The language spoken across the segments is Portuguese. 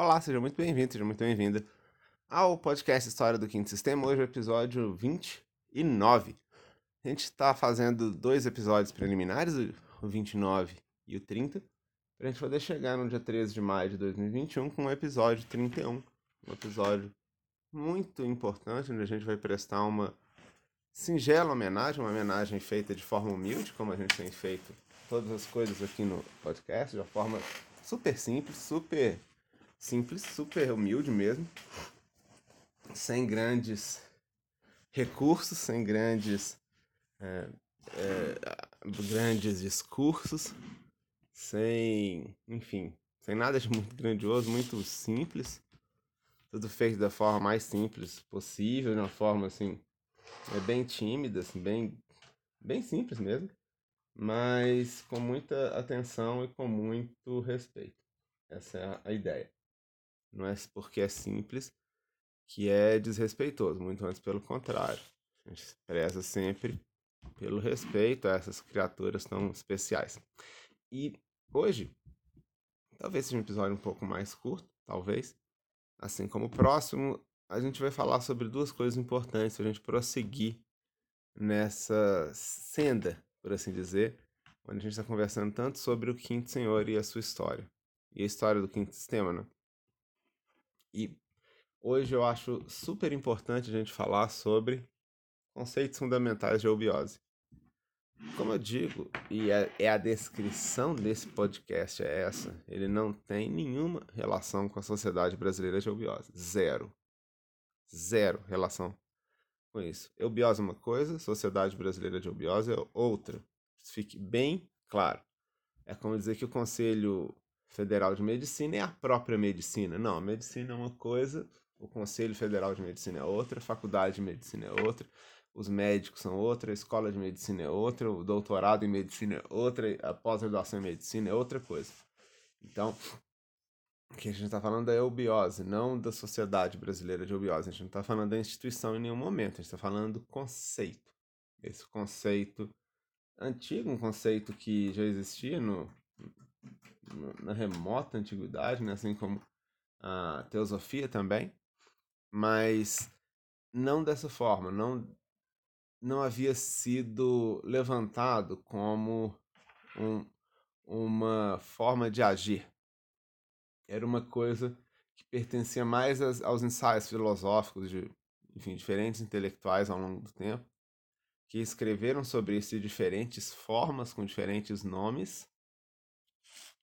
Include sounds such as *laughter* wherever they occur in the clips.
Olá, seja muito bem-vindo, seja muito bem-vinda ao podcast História do Quinto Sistema. Hoje é o episódio 29. A gente está fazendo dois episódios preliminares, o 29 e o 30, para a gente poder chegar no dia 13 de maio de 2021 com o episódio 31. Um episódio muito importante, onde a gente vai prestar uma singela homenagem, uma homenagem feita de forma humilde, como a gente tem feito todas as coisas aqui no podcast, de uma forma super simples, super simples, super humilde mesmo, sem grandes recursos, sem grandes é, é, grandes discursos, sem, enfim, sem nada de muito grandioso, muito simples, tudo feito da forma mais simples possível, de uma forma assim, é bem tímida, assim, bem, bem simples mesmo mas com muita atenção e com muito respeito. Essa é a ideia. Não é porque é simples que é desrespeitoso, muito antes pelo contrário. A gente preza sempre pelo respeito a essas criaturas tão especiais. E hoje, talvez seja um episódio um pouco mais curto, talvez, assim como o próximo, a gente vai falar sobre duas coisas importantes para a gente prosseguir nessa senda por assim dizer, onde a gente está conversando tanto sobre o Quinto Senhor e a sua história. E a história do Quinto Sistema, né? E hoje eu acho super importante a gente falar sobre conceitos fundamentais de eubiose. Como eu digo, e é, é, a descrição desse podcast é essa, ele não tem nenhuma relação com a Sociedade Brasileira de Eubiose. Zero. Zero relação com isso. Eubiose é uma coisa, Sociedade Brasileira de Eubiose é outra. Fique bem claro. É como dizer que o Conselho Federal de Medicina é a própria medicina. Não, a medicina é uma coisa, o Conselho Federal de Medicina é outra, a Faculdade de Medicina é outra, os médicos são outra, a escola de medicina é outra, o doutorado em medicina é outra, a pós-graduação em medicina é outra coisa. Então, que a gente está falando da eubiose, não da Sociedade Brasileira de Eubiose. A gente não está falando da instituição em nenhum momento, a gente está falando do conceito. Esse conceito antigo, um conceito que já existia no, na remota antiguidade, né? assim como a teosofia também, mas não dessa forma, não, não havia sido levantado como um, uma forma de agir era uma coisa que pertencia mais aos ensaios filosóficos de enfim, diferentes intelectuais ao longo do tempo, que escreveram sobre isso de diferentes formas, com diferentes nomes,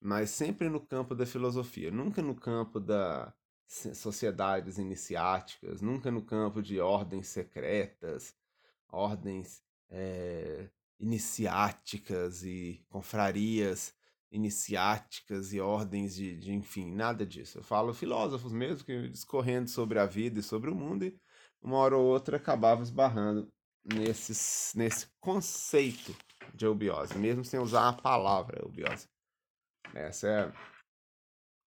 mas sempre no campo da filosofia, nunca no campo das sociedades iniciáticas, nunca no campo de ordens secretas, ordens é, iniciáticas e confrarias iniciáticas e ordens de, de, enfim, nada disso. Eu falo filósofos mesmo, que discorrendo sobre a vida e sobre o mundo, e uma hora ou outra acabava esbarrando nesses, nesse conceito de eubiose, mesmo sem usar a palavra eubiose. Essa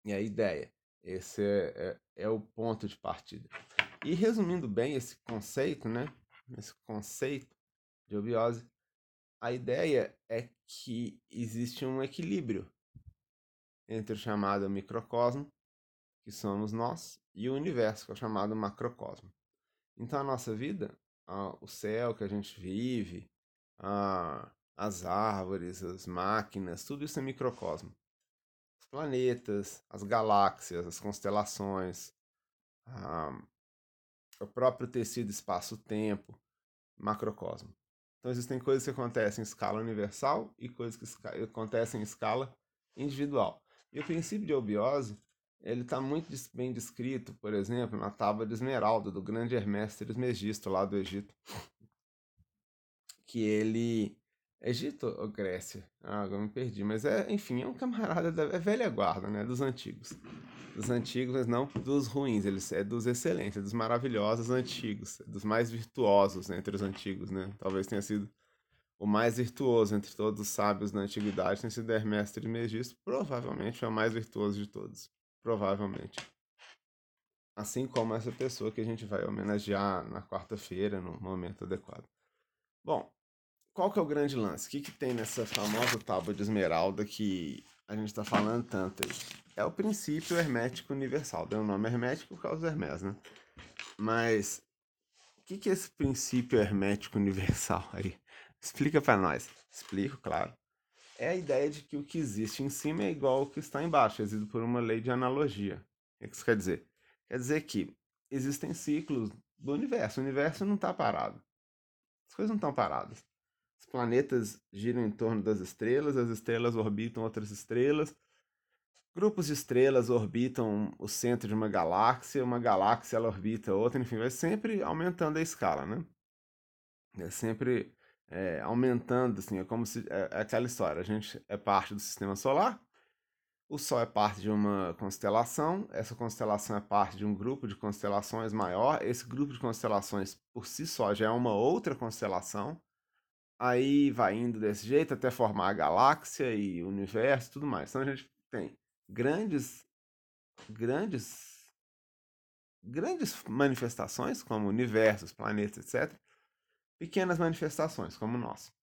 é, é a ideia. Esse é, é, é o ponto de partida. E resumindo bem esse conceito, né? Esse conceito de eubiose, a ideia é que existe um equilíbrio entre o chamado microcosmo, que somos nós, e o universo, que é o chamado macrocosmo. Então a nossa vida, o céu que a gente vive, as árvores, as máquinas, tudo isso é microcosmo. Planetas, as galáxias, as constelações, o próprio tecido espaço-tempo, macrocosmo. Então existem coisas que acontecem em escala universal e coisas que acontecem em escala individual. E o princípio de eubiose, ele está muito bem descrito, por exemplo, na tábua de Esmeralda, do grande Hermes Trismegisto, lá do Egito. Que ele... Egito ou Grécia? Ah, agora me perdi. Mas, é, enfim, é um camarada da é velha guarda, né? Dos antigos dos antigos, mas não dos ruins, eles é dos excelentes, é dos maravilhosos antigos, é dos mais virtuosos né, entre os antigos, né? Talvez tenha sido o mais virtuoso entre todos os sábios da antiguidade, tenha sido Hermes Trismegisto, provavelmente é o mais virtuoso de todos, provavelmente. Assim como essa pessoa que a gente vai homenagear na quarta-feira, no momento adequado. Bom, qual que é o grande lance? O que, que tem nessa famosa tábua de esmeralda que a gente está falando tanto aí? é o princípio hermético universal. Deu o nome hermético por causa do Hermes, né? Mas o que, que é esse princípio hermético universal *laughs* aí? Explica para nós. Explico, claro. É a ideia de que o que existe em cima é igual ao que está embaixo, exigido por uma lei de analogia. O que isso quer dizer? Quer dizer que existem ciclos do universo. O universo não está parado. As coisas não estão paradas. Planetas giram em torno das estrelas, as estrelas orbitam outras estrelas, grupos de estrelas orbitam o centro de uma galáxia, uma galáxia ela orbita outra, enfim, vai sempre aumentando a escala, né? É sempre é, aumentando, assim, é como se. É, é aquela história: a gente é parte do sistema solar, o Sol é parte de uma constelação, essa constelação é parte de um grupo de constelações maior, esse grupo de constelações por si só já é uma outra constelação, aí vai indo desse jeito até formar a galáxia e o universo tudo mais. Então a gente tem grandes, grandes, grandes manifestações, como universos, planetas, etc. Pequenas manifestações, como nós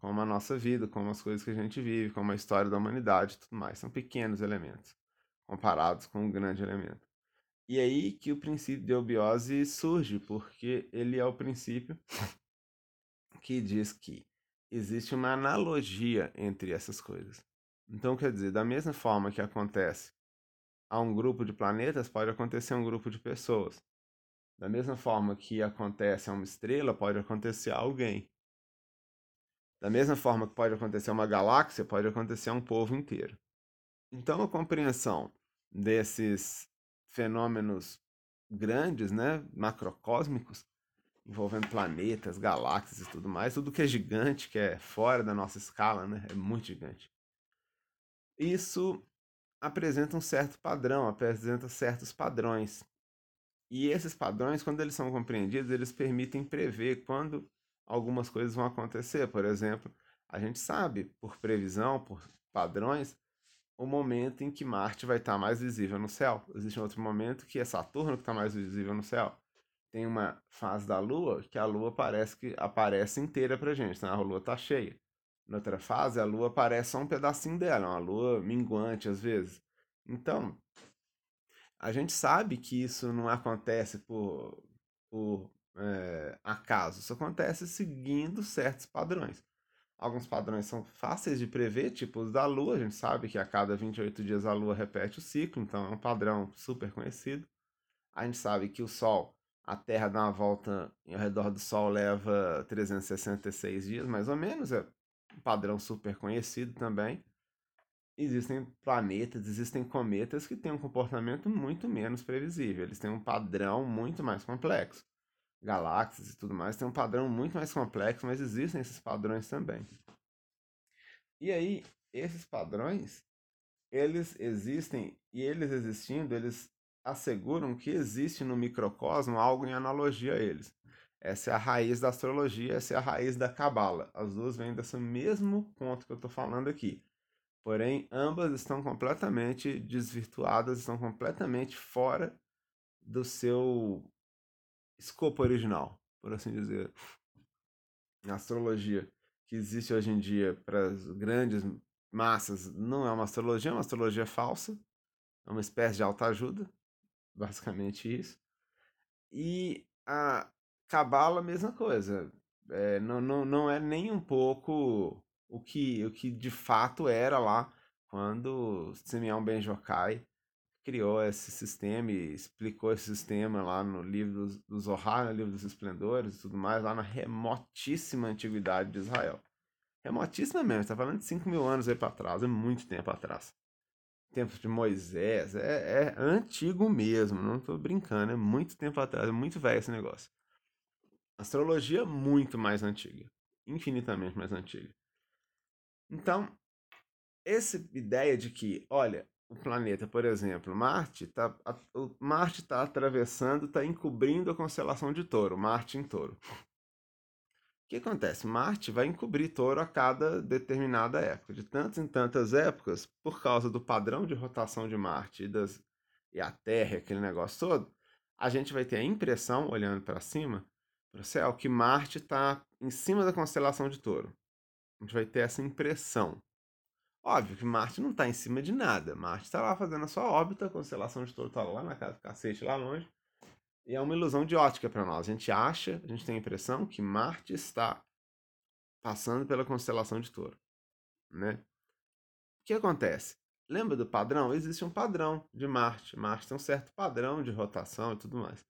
como a nossa vida, como as coisas que a gente vive, como a história da humanidade e tudo mais. São pequenos elementos comparados com um grande elemento. E aí que o princípio de eubiose surge, porque ele é o princípio que diz que existe uma analogia entre essas coisas. Então, quer dizer, da mesma forma que acontece a um grupo de planetas, pode acontecer a um grupo de pessoas. Da mesma forma que acontece a uma estrela, pode acontecer a alguém. Da mesma forma que pode acontecer uma galáxia, pode acontecer um povo inteiro. Então, a compreensão desses fenômenos grandes, né, macrocósmicos, envolvendo planetas, galáxias e tudo mais, tudo que é gigante, que é fora da nossa escala, né, é muito gigante. Isso apresenta um certo padrão, apresenta certos padrões. E esses padrões, quando eles são compreendidos, eles permitem prever quando algumas coisas vão acontecer. Por exemplo, a gente sabe, por previsão, por padrões, o momento em que Marte vai estar mais visível no céu. Existe um outro momento que é Saturno que está mais visível no céu. Tem uma fase da Lua que a Lua parece que aparece inteira para gente, né? a Lua está cheia. Na outra fase, a Lua aparece só um pedacinho dela, uma Lua minguante às vezes. Então, a gente sabe que isso não acontece por, por é, acaso. Isso acontece seguindo certos padrões. Alguns padrões são fáceis de prever, tipo os da Lua. A gente sabe que a cada 28 dias a Lua repete o ciclo, então é um padrão super conhecido. A gente sabe que o Sol, a Terra dá uma volta ao redor do Sol leva 366 dias, mais ou menos. É um padrão super conhecido também. Existem planetas, existem cometas que têm um comportamento muito menos previsível. Eles têm um padrão muito mais complexo galáxias e tudo mais, tem um padrão muito mais complexo, mas existem esses padrões também. E aí, esses padrões, eles existem e eles existindo, eles asseguram que existe no microcosmo algo em analogia a eles. Essa é a raiz da astrologia, essa é a raiz da cabala. As duas vêm desse mesmo ponto que eu estou falando aqui. Porém, ambas estão completamente desvirtuadas, estão completamente fora do seu escopo original, por assim dizer. A astrologia que existe hoje em dia para as grandes massas não é uma astrologia, é uma astrologia falsa, é uma espécie de autoajuda, basicamente isso. E a Cabala, mesma coisa. É, não, não, não é nem um pouco o que, o que de fato era lá quando Simeão Ben Jokai criou esse sistema e explicou esse sistema lá no livro do, do Zohar, no livro dos Esplendores e tudo mais, lá na remotíssima antiguidade de Israel. Remotíssima mesmo, está falando de 5 mil anos aí para trás, é muito tempo atrás. Tempo de Moisés, é, é antigo mesmo, não estou brincando, é muito tempo atrás, é muito velho esse negócio. Astrologia muito mais antiga, infinitamente mais antiga. Então, essa ideia de que, olha, o planeta, por exemplo, Marte está Marte está atravessando, está encobrindo a constelação de Touro, Marte em Touro. Que acontece? Marte vai encobrir Touro a cada determinada época. De tantas em tantas épocas, por causa do padrão de rotação de Marte e, das, e a Terra, aquele negócio todo, a gente vai ter a impressão, olhando para cima, para o céu, que Marte está em cima da constelação de Touro. A gente vai ter essa impressão. Óbvio que Marte não está em cima de nada. Marte está lá fazendo a sua órbita, a constelação de touro está lá na casa do cacete, lá longe. E é uma ilusão de ótica para nós. A gente acha, a gente tem a impressão que Marte está passando pela constelação de touro. Né? O que acontece? Lembra do padrão? Existe um padrão de Marte. Marte tem um certo padrão de rotação e tudo mais.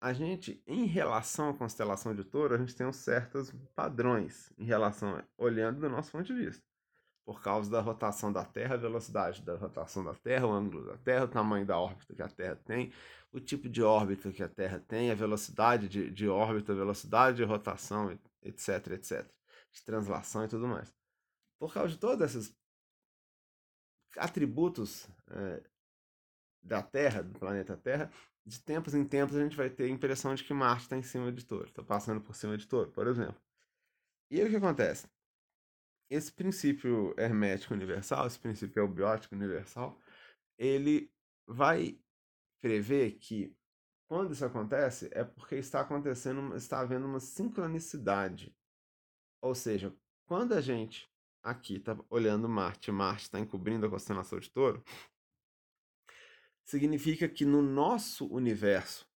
A gente, em relação à constelação de touro, a gente tem uns certos padrões em relação, olhando do nosso ponto de vista por causa da rotação da Terra, a velocidade da rotação da Terra, o ângulo da Terra, o tamanho da órbita que a Terra tem, o tipo de órbita que a Terra tem, a velocidade de, de órbita, a velocidade de rotação, etc, etc, de translação e tudo mais. Por causa de todos esses atributos é, da Terra, do planeta Terra, de tempos em tempos a gente vai ter a impressão de que Marte está em cima de Touro, está passando por cima de Touro, por exemplo. E aí o que acontece? esse princípio hermético universal, esse princípio eubiótico universal, ele vai prever que quando isso acontece é porque está acontecendo, está havendo uma sincronicidade. Ou seja, quando a gente aqui está olhando Marte, Marte está encobrindo a constelação de Touro, significa que no nosso universo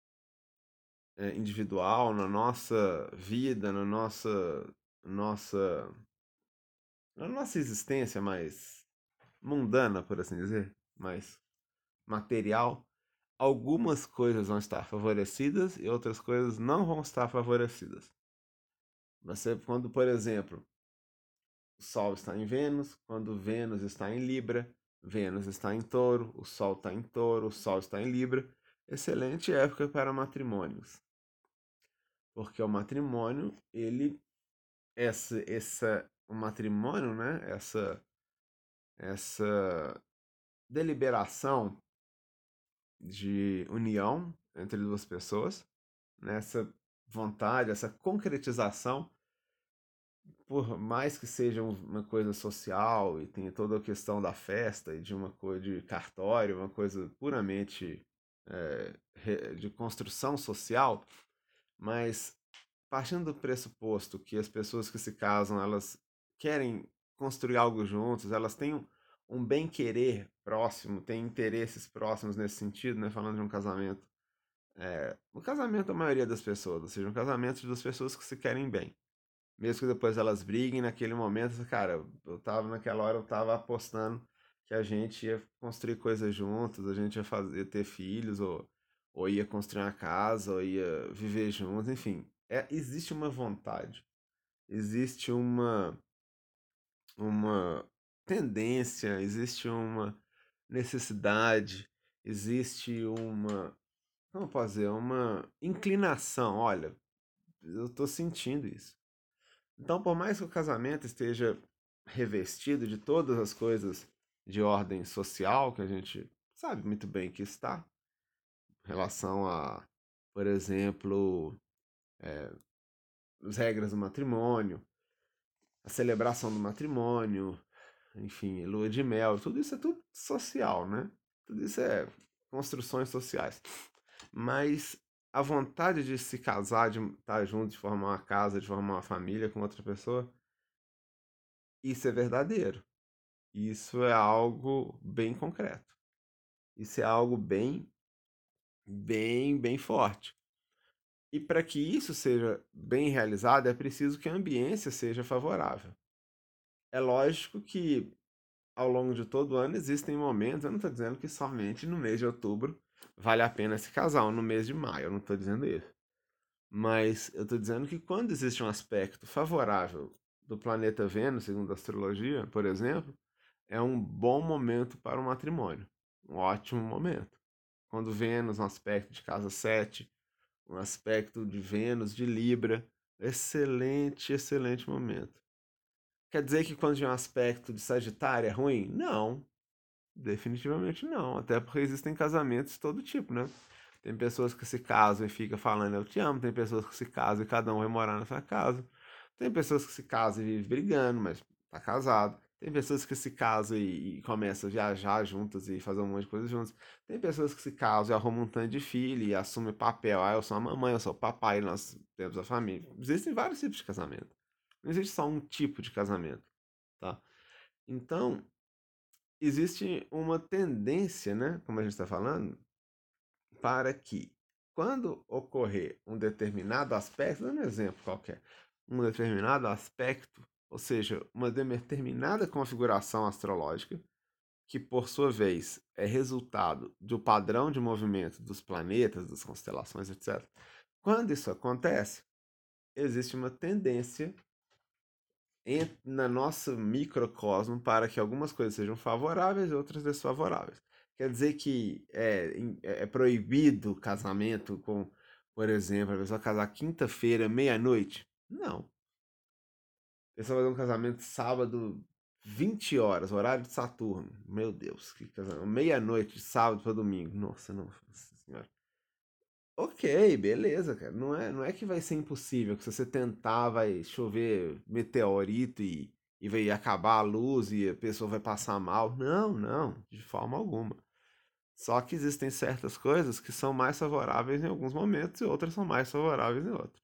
é, individual, na nossa vida, na nossa nossa na nossa existência mais mundana, por assim dizer, mais material, algumas coisas vão estar favorecidas e outras coisas não vão estar favorecidas. Você, quando, por exemplo, o Sol está em Vênus, quando Vênus está em Libra, Vênus está em Touro, o Sol está em Touro, o Sol está em Libra, excelente época para matrimônios. Porque o matrimônio, ele essa essa o matrimônio, né? Essa essa deliberação de união entre duas pessoas, nessa né? vontade, essa concretização, por mais que seja uma coisa social e tenha toda a questão da festa e de uma coisa de cartório, uma coisa puramente é, de construção social, mas partindo do pressuposto que as pessoas que se casam elas querem construir algo juntos, elas têm um, um bem-querer próximo, têm interesses próximos nesse sentido, né? Falando de um casamento. É, um casamento, a maioria das pessoas, ou seja, um casamento de duas pessoas que se querem bem. Mesmo que depois elas briguem naquele momento, cara, eu tava naquela hora, eu tava apostando que a gente ia construir coisas juntos, a gente ia fazer, ter filhos, ou, ou ia construir uma casa, ou ia viver juntos, enfim. É, existe uma vontade, existe uma uma tendência, existe uma necessidade, existe uma, como dizer, uma inclinação. Olha, eu estou sentindo isso. Então, por mais que o casamento esteja revestido de todas as coisas de ordem social, que a gente sabe muito bem que está, em relação a, por exemplo, é, as regras do matrimônio, a celebração do matrimônio, enfim, lua de mel, tudo isso é tudo social, né? Tudo isso é construções sociais. Mas a vontade de se casar, de estar junto, de formar uma casa, de formar uma família com outra pessoa, isso é verdadeiro. Isso é algo bem concreto. Isso é algo bem, bem, bem forte. E para que isso seja bem realizado, é preciso que a ambiência seja favorável. É lógico que ao longo de todo o ano existem momentos, eu não estou dizendo que somente no mês de outubro vale a pena se casar, ou no mês de maio, eu não estou dizendo isso. Mas eu estou dizendo que quando existe um aspecto favorável do planeta Vênus, segundo a astrologia, por exemplo, é um bom momento para o matrimônio. Um ótimo momento. Quando Vênus, no aspecto de casa 7, um aspecto de Vênus, de Libra. Excelente, excelente momento. Quer dizer que quando tem um aspecto de Sagitário é ruim? Não. Definitivamente não. Até porque existem casamentos de todo tipo, né? Tem pessoas que se casam e ficam falando eu te amo. Tem pessoas que se casam e cada um vai morar na sua casa. Tem pessoas que se casam e vivem brigando, mas tá casado. Tem pessoas que se casam e, e, começam a viajar juntas e fazer um monte de coisa juntas. Tem pessoas que se casam e arrumam um tanto de filho e assumem papel. Ah, eu sou a mamãe, eu sou o papai, nós temos a família. Existem vários tipos de casamento. Não existe só um tipo de casamento, tá? Então, existe uma tendência, né, como a gente está falando, para que quando ocorrer um determinado aspecto, dando um exemplo qualquer, um determinado aspecto, ou seja, uma determinada configuração astrológica, que por sua vez é resultado do padrão de movimento dos planetas, das constelações, etc. Quando isso acontece, existe uma tendência na nossa microcosmo para que algumas coisas sejam favoráveis e outras desfavoráveis. Quer dizer que é, é, é proibido casamento com, por exemplo, a pessoa casar quinta-feira, meia-noite? Não. A pessoa fazer um casamento sábado, 20 horas, horário de Saturno. Meu Deus, que casamento. Meia-noite, sábado para domingo. Nossa, não, nossa senhora. Ok, beleza, cara. Não é, não é que vai ser impossível, que se você tentar vai chover meteorito e, e vai acabar a luz e a pessoa vai passar mal. Não, não, de forma alguma. Só que existem certas coisas que são mais favoráveis em alguns momentos e outras são mais favoráveis em outros.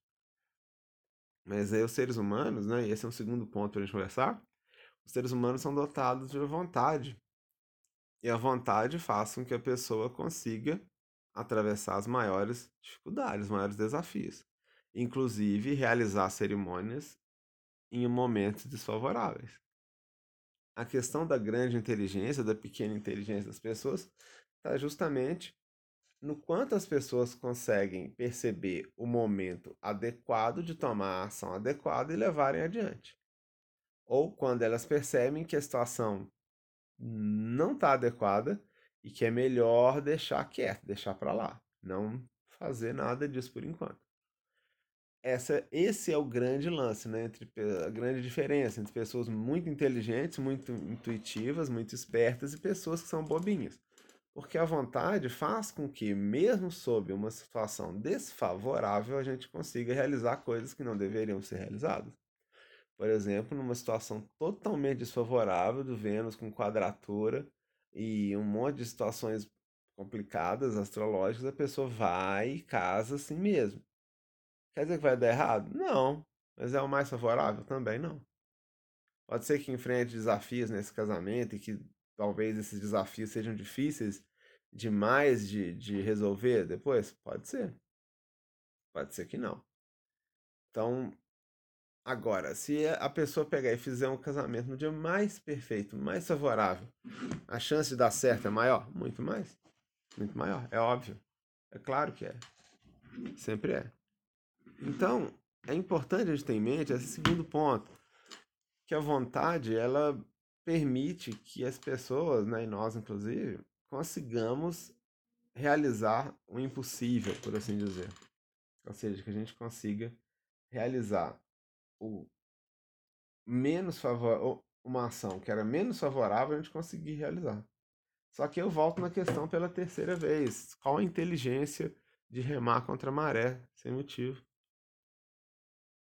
Mas aí os seres humanos, né, e esse é um segundo ponto para a gente conversar, os seres humanos são dotados de vontade. E a vontade faz com que a pessoa consiga atravessar as maiores dificuldades, os maiores desafios. Inclusive realizar cerimônias em momentos desfavoráveis. A questão da grande inteligência, da pequena inteligência das pessoas, está justamente no quanto as pessoas conseguem perceber o momento adequado de tomar a ação adequada e levarem adiante. Ou quando elas percebem que a situação não está adequada e que é melhor deixar quieto, deixar para lá, não fazer nada disso por enquanto. Essa, esse é o grande lance, né? Entre, a grande diferença entre pessoas muito inteligentes, muito intuitivas, muito espertas e pessoas que são bobinhas. Porque a vontade faz com que, mesmo sob uma situação desfavorável, a gente consiga realizar coisas que não deveriam ser realizadas. Por exemplo, numa situação totalmente desfavorável do Vênus com quadratura e um monte de situações complicadas, astrológicas, a pessoa vai e casa assim mesmo. Quer dizer que vai dar errado? Não. Mas é o mais favorável? Também não. Pode ser que enfrente desafios nesse casamento e que talvez esses desafios sejam difíceis demais de, de resolver depois? Pode ser. Pode ser que não. Então, agora, se a pessoa pegar e fizer um casamento no dia mais perfeito, mais favorável, a chance de dar certo é maior? Muito mais. Muito maior, é óbvio. É claro que é. Sempre é. Então, é importante a gente ter em mente esse segundo ponto, que a vontade, ela permite que as pessoas, né, e nós inclusive, consigamos realizar o impossível, por assim dizer. Ou seja, que a gente consiga realizar o menos favor uma ação que era menos favorável a gente conseguir realizar. Só que eu volto na questão pela terceira vez. Qual a inteligência de remar contra a maré sem motivo?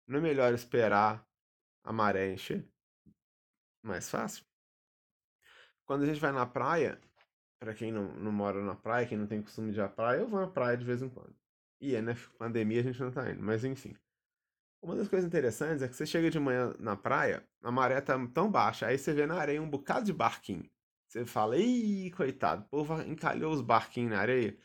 Não é melhor esperar a maré encher? Mais fácil. Quando a gente vai na praia, para quem não, não mora na praia, quem não tem costume de ir à praia, eu vou na praia de vez em quando. E é, né? Pandemia a gente não tá indo, mas enfim. Uma das coisas interessantes é que você chega de manhã na praia, a maré tá tão baixa, aí você vê na areia um bocado de barquinho. Você fala, ih, coitado, o povo encalhou os barquinhos na areia.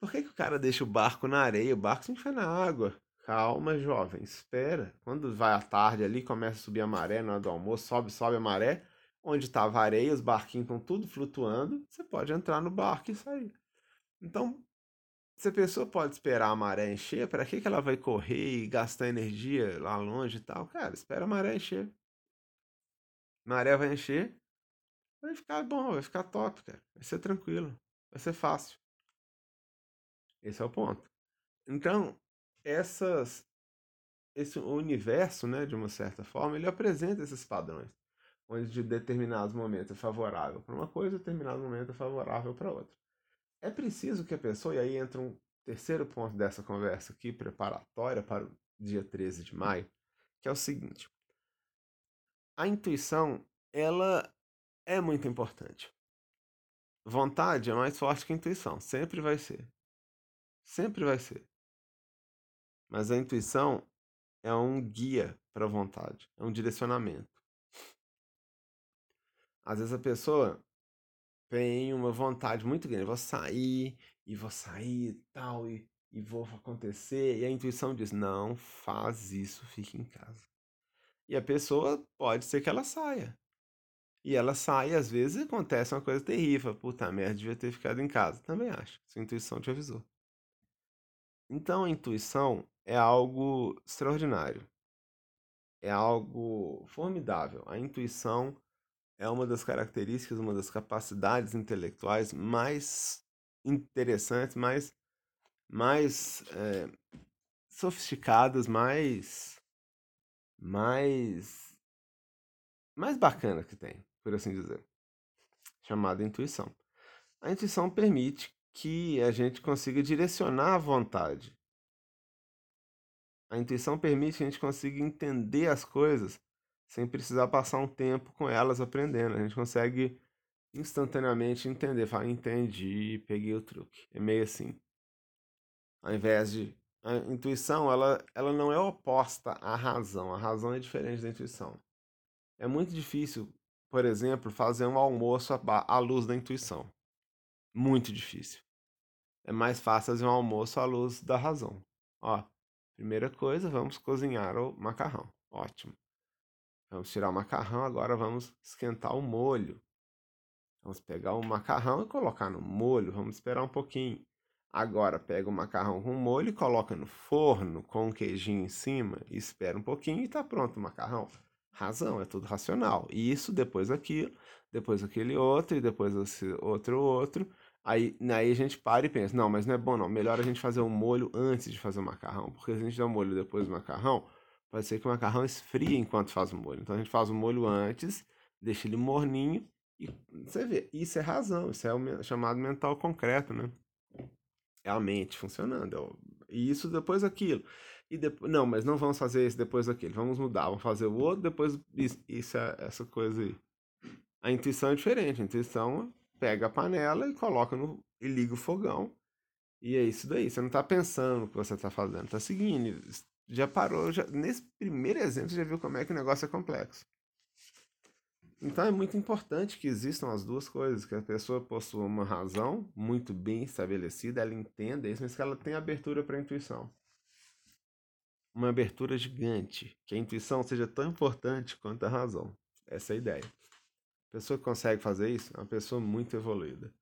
Por que, que o cara deixa o barco na areia? O barco sempre foi na água. Calma, jovem, espera. Quando vai à tarde ali, começa a subir a maré na hora do almoço, sobe, sobe a maré onde estava areia, os barquinhos estão tudo flutuando, você pode entrar no barco e sair. Então, se a pessoa pode esperar a maré encher, para que, que ela vai correr e gastar energia lá longe e tal? Cara, espera a maré encher. maré vai encher, vai ficar bom, vai ficar top, cara. Vai ser tranquilo, vai ser fácil. Esse é o ponto. Então, essas, esse universo, né, de uma certa forma, ele apresenta esses padrões onde de determinados momentos é favorável para uma coisa, determinado momento é favorável para outra. É preciso que a pessoa, e aí entra um terceiro ponto dessa conversa aqui, preparatória para o dia 13 de maio, que é o seguinte. A intuição, ela é muito importante. Vontade é mais forte que intuição, sempre vai ser. Sempre vai ser. Mas a intuição é um guia para a vontade, é um direcionamento. Às vezes a pessoa tem uma vontade muito grande, vou sair e vou sair e tal, e, e vou acontecer, e a intuição diz: não faz isso, fique em casa. E a pessoa pode ser que ela saia. E ela sai, e às vezes acontece uma coisa terrível. Puta merda, devia ter ficado em casa. Também acho. Sua intuição te avisou. Então a intuição é algo extraordinário. É algo formidável. A intuição é uma das características, uma das capacidades intelectuais mais interessantes, mais, mais é, sofisticadas, mais, mais, mais bacana que tem por assim dizer, chamada intuição. A intuição permite que a gente consiga direcionar a vontade. A intuição permite que a gente consiga entender as coisas sem precisar passar um tempo com elas aprendendo. A gente consegue instantaneamente entender. Falar, entendi, peguei o truque. É meio assim. Ao invés de. A intuição, ela, ela não é oposta à razão. A razão é diferente da intuição. É muito difícil por exemplo, fazer um almoço à luz da intuição. Muito difícil. É mais fácil fazer um almoço à luz da razão. Ó, primeira coisa, vamos cozinhar o macarrão. Ótimo. Vamos tirar o macarrão, agora vamos esquentar o molho. Vamos pegar o macarrão e colocar no molho, vamos esperar um pouquinho. Agora pega o macarrão com molho e coloca no forno com um queijinho em cima espera um pouquinho e está pronto o macarrão razão, é tudo racional. E isso, depois aquilo, depois aquele outro, e depois esse outro outro. Aí, aí a gente para e pensa, não, mas não é bom não, melhor a gente fazer o molho antes de fazer o macarrão, porque se a gente der o molho depois do macarrão, pode ser que o macarrão esfrie enquanto faz o molho. Então a gente faz o molho antes, deixa ele morninho, e você vê, isso é razão, isso é o chamado mental concreto, né? É a mente funcionando, é e isso depois aquilo e depois. Não, mas não vamos fazer esse depois daquele. Vamos mudar, vamos fazer o outro, depois isso, isso é essa coisa aí. A intuição é diferente. A intuição pega a panela e coloca no. e liga o fogão. E é isso daí. Você não está pensando o que você está fazendo, está seguindo. Já parou, já, nesse primeiro exemplo, você já viu como é que o negócio é complexo. Então é muito importante que existam as duas coisas, que a pessoa possua uma razão muito bem estabelecida, ela entenda isso, mas que ela tenha abertura para a intuição uma abertura gigante, que a intuição seja tão importante quanto a razão. Essa é a ideia. A pessoa que consegue fazer isso é uma pessoa muito evoluída.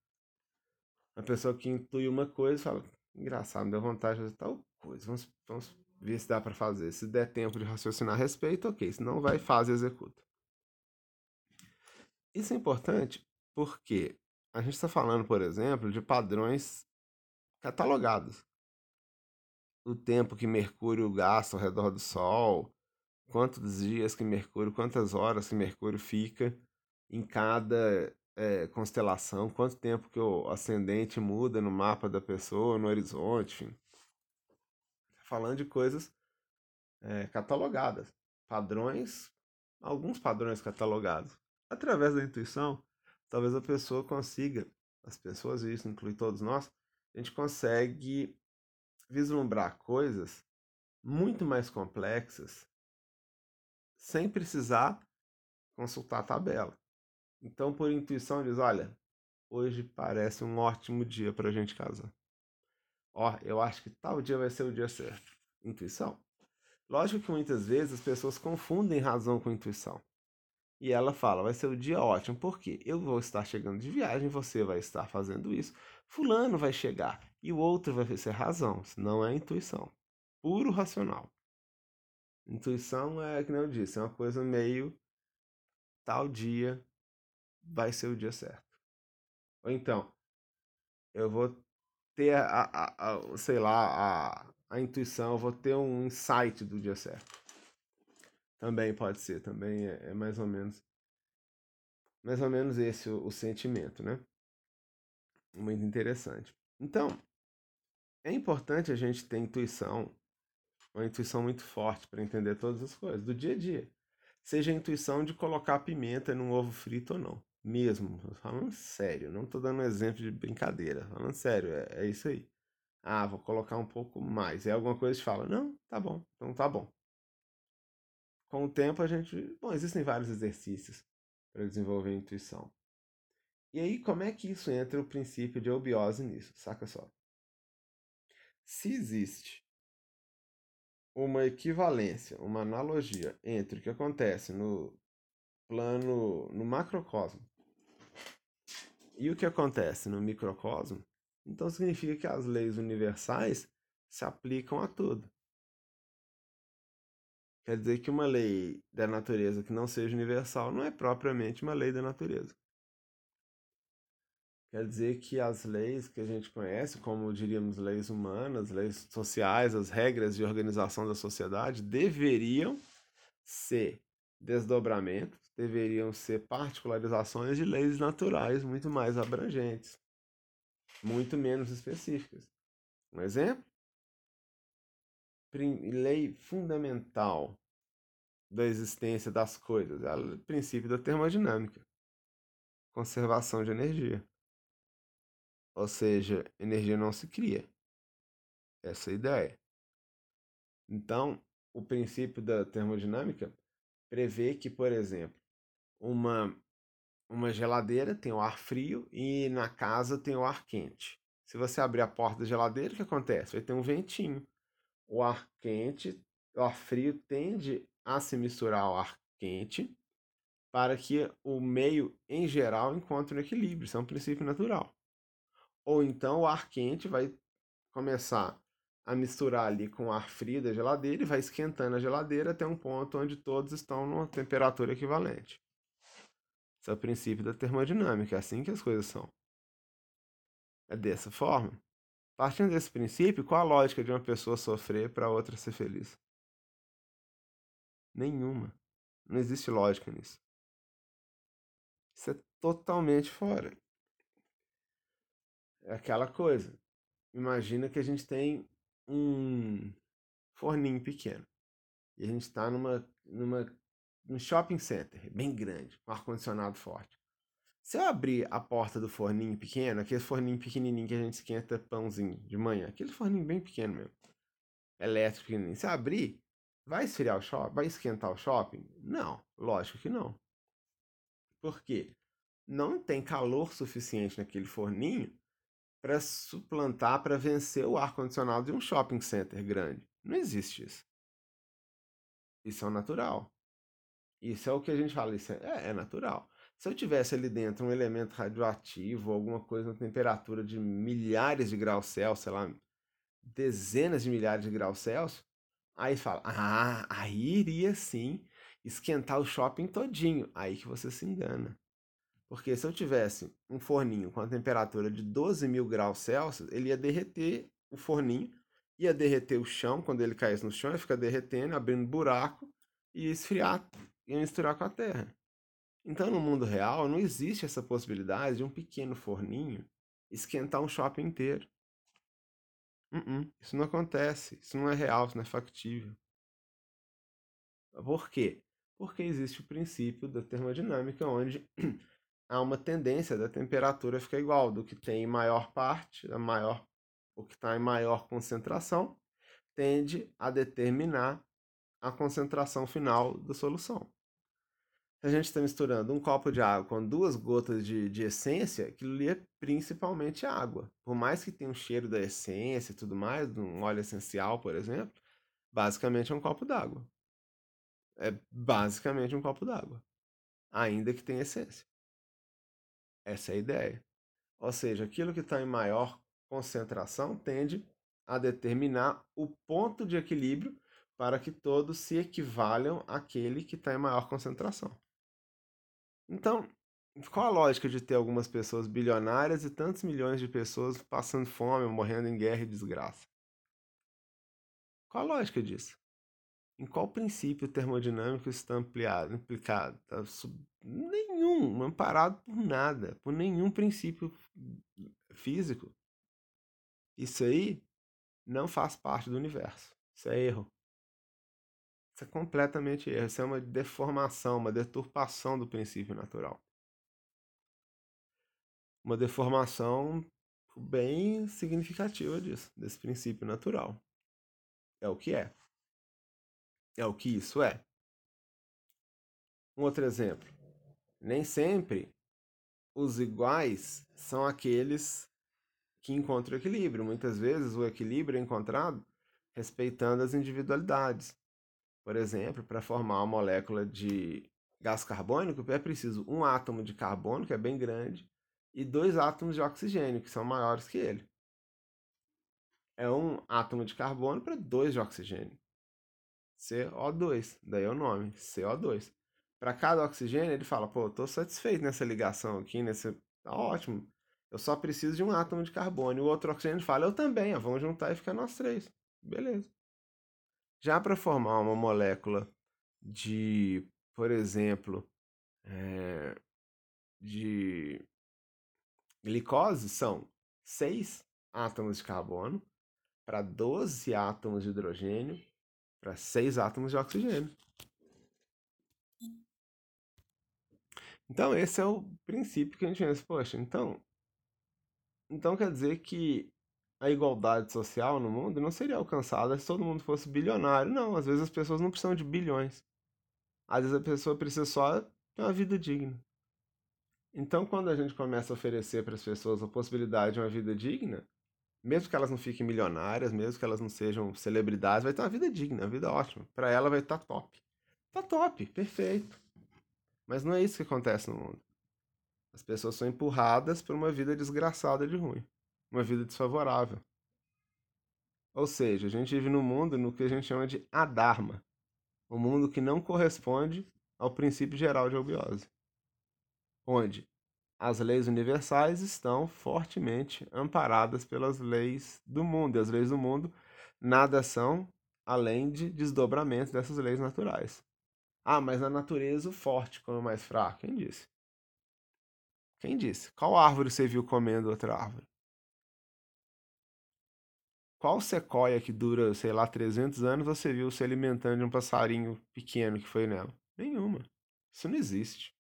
A pessoa que intui uma coisa fala, engraçado, me deu vontade de fazer tal coisa, vamos, vamos ver se dá para fazer. Se der tempo de raciocinar a respeito, ok. Se não, vai, faz e executa. Isso é importante porque a gente está falando, por exemplo, de padrões catalogados o tempo que Mercúrio gasta ao redor do Sol, quantos dias que Mercúrio, quantas horas que Mercúrio fica em cada é, constelação, quanto tempo que o ascendente muda no mapa da pessoa, no horizonte, enfim. Falando de coisas é, catalogadas, padrões, alguns padrões catalogados. Através da intuição, talvez a pessoa consiga, as pessoas, isso inclui todos nós, a gente consegue vislumbrar coisas muito mais complexas sem precisar consultar a tabela. Então, por intuição, diz: olha, hoje parece um ótimo dia para a gente casar. Ó, eu acho que tal dia vai ser o dia certo. Intuição. Lógico que muitas vezes as pessoas confundem razão com intuição. E ela fala: vai ser o dia ótimo, porque eu vou estar chegando de viagem, você vai estar fazendo isso, Fulano vai chegar e o outro vai ser razão, não é intuição. Puro racional. Intuição é, que eu disse, é uma coisa meio tal dia vai ser o dia certo. Ou então, eu vou ter a, a, a sei lá, a, a intuição, eu vou ter um insight do dia certo. Também pode ser, também é, é mais ou menos mais ou menos esse o, o sentimento, né? Muito interessante. Então, é importante a gente ter intuição, uma intuição muito forte para entender todas as coisas do dia a dia. Seja a intuição de colocar pimenta num ovo frito ou não. Mesmo, falando sério, não estou dando exemplo de brincadeira, falando sério, é, é isso aí. Ah, vou colocar um pouco mais. É alguma coisa que fala, não, tá bom, então tá bom. Com o tempo a gente. Bom, existem vários exercícios para desenvolver a intuição. E aí, como é que isso entra o princípio de eubiose nisso? Saca só. Se existe uma equivalência, uma analogia entre o que acontece no plano, no macrocosmo e o que acontece no microcosmo, então significa que as leis universais se aplicam a tudo. Quer dizer que uma lei da natureza que não seja universal não é propriamente uma lei da natureza. Quer dizer que as leis que a gente conhece, como diríamos leis humanas, leis sociais, as regras de organização da sociedade, deveriam ser desdobramentos, deveriam ser particularizações de leis naturais muito mais abrangentes, muito menos específicas. Um exemplo? Lei fundamental da existência das coisas, é o princípio da termodinâmica, conservação de energia. Ou seja, energia não se cria. Essa é a ideia. Então, o princípio da termodinâmica prevê que, por exemplo, uma, uma geladeira tem o ar frio e na casa tem o ar quente. Se você abrir a porta da geladeira, o que acontece? Vai ter um ventinho. O ar quente, o ar frio tende a se misturar ao ar quente para que o meio, em geral, encontre um equilíbrio. Isso é um princípio natural. Ou então o ar quente vai começar a misturar ali com o ar frio da geladeira e vai esquentando a geladeira até um ponto onde todos estão numa temperatura equivalente. Esse é o princípio da termodinâmica, é assim que as coisas são. É dessa forma. Partindo desse princípio, qual a lógica de uma pessoa sofrer para outra ser feliz? Nenhuma. Não existe lógica nisso. Isso é totalmente fora. É aquela coisa. Imagina que a gente tem um forninho pequeno. E a gente está numa, numa, num shopping center bem grande, com ar-condicionado forte. Se eu abrir a porta do forninho pequeno, aquele forninho pequenininho que a gente esquenta pãozinho de manhã, aquele forninho bem pequeno mesmo, elétrico pequenininho, se eu abrir, vai esfriar o shopping? Vai esquentar o shopping? Não, lógico que não. Por quê? Não tem calor suficiente naquele forninho para suplantar, para vencer o ar-condicionado de um shopping center grande. Não existe isso. Isso é o natural. Isso é o que a gente fala, isso é, é natural. Se eu tivesse ali dentro um elemento radioativo, alguma coisa na temperatura de milhares de graus Celsius, sei lá, dezenas de milhares de graus Celsius, aí fala, ah, aí iria sim esquentar o shopping todinho. Aí que você se engana. Porque se eu tivesse um forninho com a temperatura de 12 mil graus Celsius, ele ia derreter o forninho, ia derreter o chão, quando ele caísse no chão, ia ficar derretendo, abrindo buraco, e ia esfriar, ia misturar com a terra. Então, no mundo real, não existe essa possibilidade de um pequeno forninho esquentar um shopping inteiro. Uh -uh, isso não acontece, isso não é real, isso não é factível. Por quê? Porque existe o princípio da termodinâmica, onde *clears throat* há uma tendência da temperatura ficar igual, do que tem maior parte, a maior, o que está em maior concentração, tende a determinar a concentração final da solução. Se a gente está misturando um copo de água com duas gotas de, de essência, aquilo ali é principalmente água. Por mais que tenha um cheiro da essência e tudo mais, um óleo essencial, por exemplo, basicamente é um copo d'água. É basicamente um copo d'água. Ainda que tenha essência. Essa é a ideia. Ou seja, aquilo que está em maior concentração tende a determinar o ponto de equilíbrio para que todos se equivalham àquele que está em maior concentração. Então, qual a lógica de ter algumas pessoas bilionárias e tantos milhões de pessoas passando fome, morrendo em guerra e desgraça? Qual a lógica disso? Em qual princípio termodinâmico está ampliado, implicado? Tá sub... Nenhum, amparado por nada, por nenhum princípio físico. Isso aí não faz parte do universo. Isso é erro. Isso é completamente erro. Isso é uma deformação, uma deturpação do princípio natural. Uma deformação bem significativa disso, desse princípio natural. É o que é. É o que isso é. Um outro exemplo. Nem sempre os iguais são aqueles que encontram equilíbrio. Muitas vezes o equilíbrio é encontrado respeitando as individualidades. Por exemplo, para formar uma molécula de gás carbônico, é preciso um átomo de carbono, que é bem grande, e dois átomos de oxigênio, que são maiores que ele. É um átomo de carbono para dois de oxigênio. CO2, daí é o nome, CO2. Para cada oxigênio, ele fala: pô, estou satisfeito nessa ligação aqui, nesse. Tá ótimo. Eu só preciso de um átomo de carbono. E o outro oxigênio fala: eu também, vamos juntar e ficar nós três. Beleza. Já para formar uma molécula de, por exemplo, é, de glicose, são seis átomos de carbono para 12 átomos de hidrogênio para seis átomos de oxigênio. Então, esse é o princípio que a gente pensa. Poxa, então. Então quer dizer que a igualdade social no mundo não seria alcançada se todo mundo fosse bilionário. Não, às vezes as pessoas não precisam de bilhões. Às vezes a pessoa precisa só ter uma vida digna. Então, quando a gente começa a oferecer para as pessoas a possibilidade de uma vida digna, mesmo que elas não fiquem milionárias, mesmo que elas não sejam celebridades, vai ter uma vida digna, uma vida ótima. Para ela vai estar tá top. Tá top, perfeito. Mas não é isso que acontece no mundo. As pessoas são empurradas por uma vida desgraçada de ruim, uma vida desfavorável. Ou seja, a gente vive num mundo no que a gente chama de adharma, um mundo que não corresponde ao princípio geral de obiose, onde as leis universais estão fortemente amparadas pelas leis do mundo. E as leis do mundo nada são além de desdobramentos dessas leis naturais. Ah, mas na natureza o forte come o mais fraco. Quem disse? Quem disse? Qual árvore você viu comendo outra árvore? Qual sequoia que dura, sei lá, 300 anos você viu se alimentando de um passarinho pequeno que foi nela? Nenhuma. Isso não existe.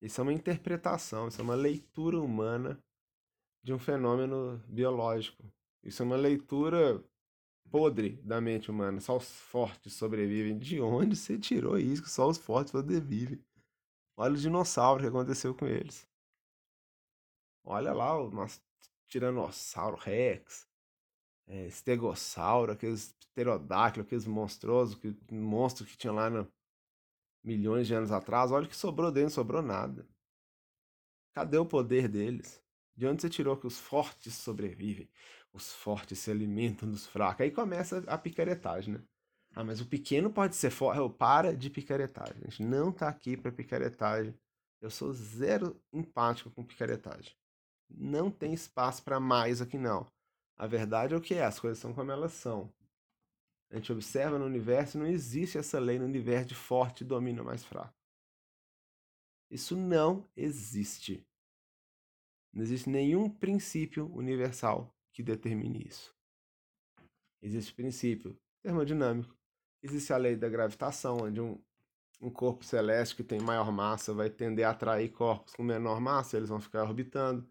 Isso é uma interpretação, isso é uma leitura humana de um fenômeno biológico. Isso é uma leitura podre da mente humana. Só os fortes sobrevivem. De onde você tirou isso? Que só os fortes sobrevivem. Olha o dinossauro que aconteceu com eles. Olha lá o nosso tiranossauro rex, é, estegossauro, aqueles pterodáctilos, aqueles monstruosos, que, monstros que tinha lá no, milhões de anos atrás, olha o que sobrou dele, não sobrou nada. Cadê o poder deles? De onde você tirou que os fortes sobrevivem? Os fortes se alimentam dos fracos. Aí começa a picaretagem, né? Ah, mas o pequeno pode ser forte. Para de picaretagem. A gente não tá aqui para picaretagem. Eu sou zero empático com picaretagem. Não tem espaço para mais aqui, não. A verdade é o que é, as coisas são como elas são a gente observa no universo, não existe essa lei no universo de forte domina mais fraco. Isso não existe. Não existe nenhum princípio universal que determine isso. Existe princípio termodinâmico. Existe a lei da gravitação, onde um, um corpo celeste que tem maior massa vai tender a atrair corpos com menor massa, eles vão ficar orbitando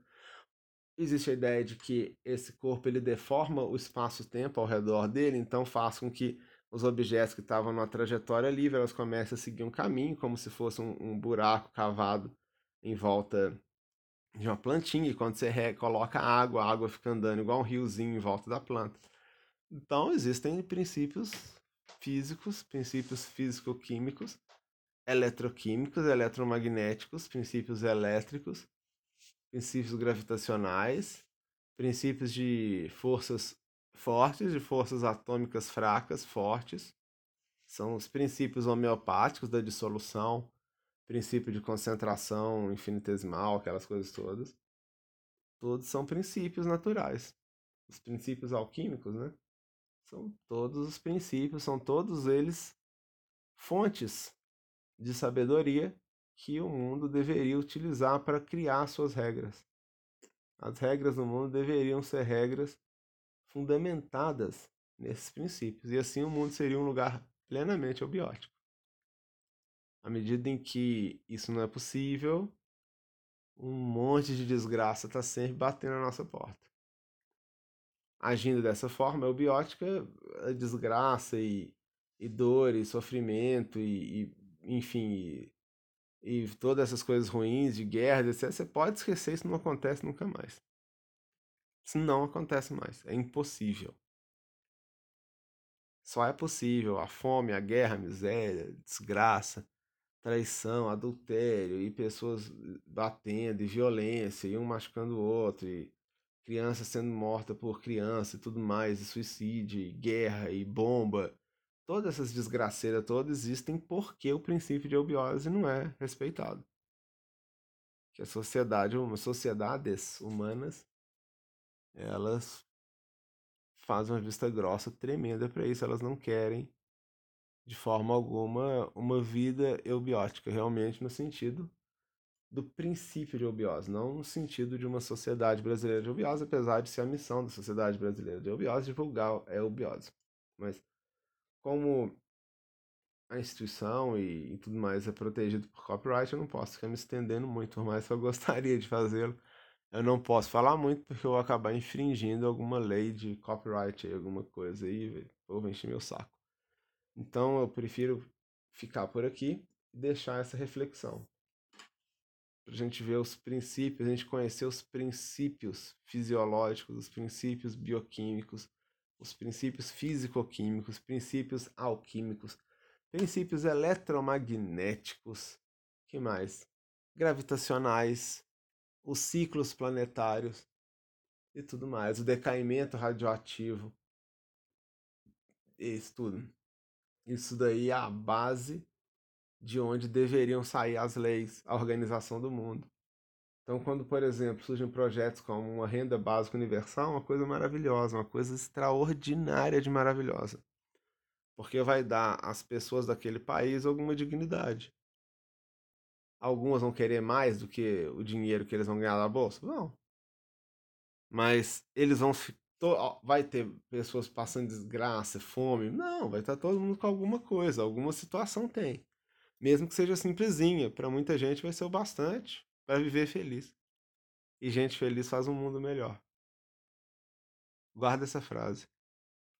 existe a ideia de que esse corpo ele deforma o espaço-tempo ao redor dele, então faz com que os objetos que estavam numa trajetória livre elas comecem a seguir um caminho, como se fosse um, um buraco cavado em volta de uma plantinha, e quando você coloca água, a água fica andando igual um riozinho em volta da planta. Então existem princípios físicos, princípios físico-químicos, eletroquímicos, eletromagnéticos, princípios elétricos, princípios gravitacionais, princípios de forças fortes, de forças atômicas fracas, fortes. São os princípios homeopáticos da dissolução, princípio de concentração infinitesimal, aquelas coisas todas. Todos são princípios naturais. Os princípios alquímicos, né? São todos os princípios, são todos eles fontes de sabedoria que o mundo deveria utilizar para criar suas regras. As regras do mundo deveriam ser regras fundamentadas nesses princípios, e assim o mundo seria um lugar plenamente abiótico. À medida em que isso não é possível, um monte de desgraça está sempre batendo na nossa porta. Agindo dessa forma, a eubiótica, a desgraça e, e dor e sofrimento e, e enfim, e todas essas coisas ruins de guerra, etc., você pode esquecer, isso não acontece nunca mais. Isso não acontece mais. É impossível. Só é possível a fome, a guerra, a miséria, desgraça, traição, adultério e pessoas batendo e violência e um machucando o outro e criança sendo morta por criança e tudo mais, e suicídio, e guerra e bomba. Todas essas desgraceiras todas existem porque o princípio de eubiose não é respeitado. Que a sociedade, sociedades humanas, elas fazem uma vista grossa tremenda para isso, elas não querem de forma alguma uma vida eubiótica, realmente no sentido do princípio de eubiose, não no sentido de uma sociedade brasileira de eubiose, apesar de ser a missão da Sociedade Brasileira de Eubiose divulgar a eubiose. Mas como a instituição e, e, tudo mais é protegido por copyright, eu não posso ficar me estendendo muito, mais que eu *laughs* gostaria de fazê-lo. Eu não posso falar muito porque eu vou acabar infringindo alguma lei de copyright, alguma coisa aí, ou vou encher meu saco. Então eu prefiro ficar por aqui e deixar essa reflexão para a gente ver os princípios, a gente conhecer os princípios fisiológicos, os princípios bioquímicos, os princípios físico-químicos, princípios alquímicos, princípios eletromagnéticos, que mais? Gravitacionais, os ciclos planetários e tudo mais, o decaimento radioativo, isso tudo. Isso daí é a base de onde deveriam sair as leis, a organização do mundo. Então, quando, por exemplo, surgem projetos como uma renda básica universal, uma coisa maravilhosa, uma coisa extraordinária de maravilhosa. Porque vai dar às pessoas daquele país alguma dignidade. Algumas vão querer mais do que o dinheiro que eles vão ganhar da bolsa? Não. Mas eles vão. Vai ter pessoas passando desgraça, fome? Não, vai estar todo mundo com alguma coisa, alguma situação tem mesmo que seja simplesinha. Para muita gente vai ser o bastante para viver feliz. E gente feliz faz um mundo melhor. Guarda essa frase.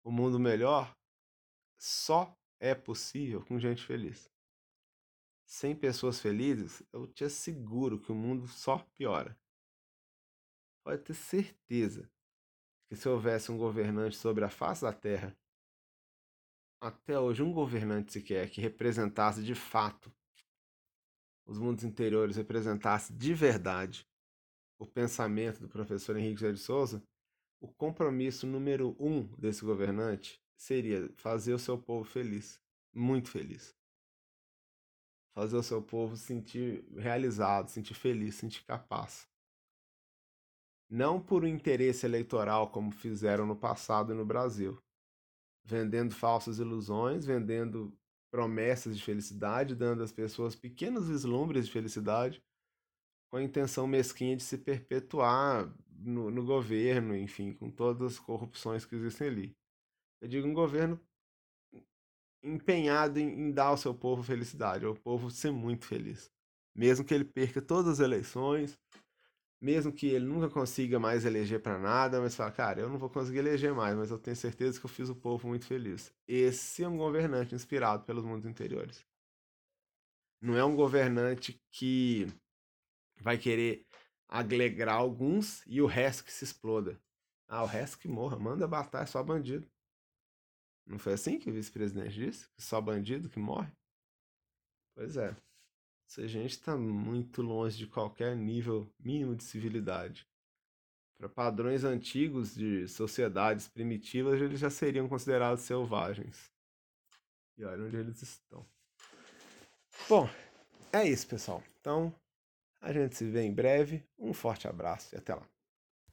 O mundo melhor só é possível com gente feliz. Sem pessoas felizes, eu te asseguro que o mundo só piora. Pode ter certeza que se houvesse um governante sobre a face da terra até hoje um governante sequer que representasse de fato os mundos interiores, representasse de verdade o pensamento do professor Henrique de Souza, o compromisso número um desse governante seria fazer o seu povo feliz, muito feliz. Fazer o seu povo sentir realizado, sentir feliz, sentir capaz. Não por um interesse eleitoral como fizeram no passado no Brasil, vendendo falsas ilusões, vendendo promessas de felicidade, dando às pessoas pequenos vislumbres de felicidade, com a intenção mesquinha de se perpetuar no, no governo, enfim, com todas as corrupções que existem ali. Eu digo um governo empenhado em, em, dar ao seu povo felicidade, ao povo ser muito feliz. Mesmo que ele perca todas as eleições, mesmo que ele nunca consiga mais eleger para nada, mas fala, cara, eu não vou conseguir eleger mais, mas eu tenho certeza que eu fiz o povo muito feliz. Esse é um governante inspirado pelos mundos interiores. Não é um governante que vai querer aglegrar alguns e o resto que se exploda. Ah, o resto que morra, manda batalha, é só bandido. Não foi assim que o vice-presidente disse? Só bandido que morre? Pois é. Essa gente está muito longe de qualquer nível mínimo de civilidade. Para padrões antigos de sociedades primitivas, eles já seriam considerados selvagens. E olha onde eles estão. Bom, é isso, pessoal. Então, a gente se vê em breve. Um forte abraço e até lá.